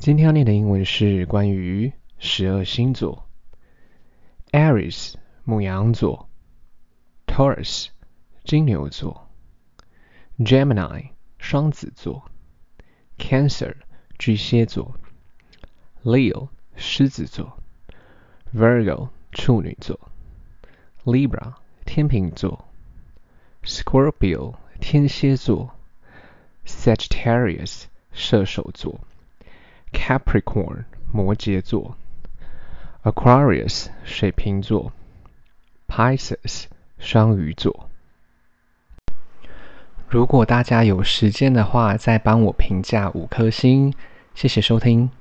今天要念的英文是关于十二星座：Aries 牡羊座，Taurus 金牛座，Gemini 双子座，Cancer 巨蟹座，Leo 狮子座，Virgo 处女座，Libra 天秤座，Scorpio 天蝎座，Sagittarius 射手座。Capricorn 摩羯座，Aquarius 水瓶座，Pisces 双鱼座。如果大家有时间的话，再帮我评价五颗星，谢谢收听。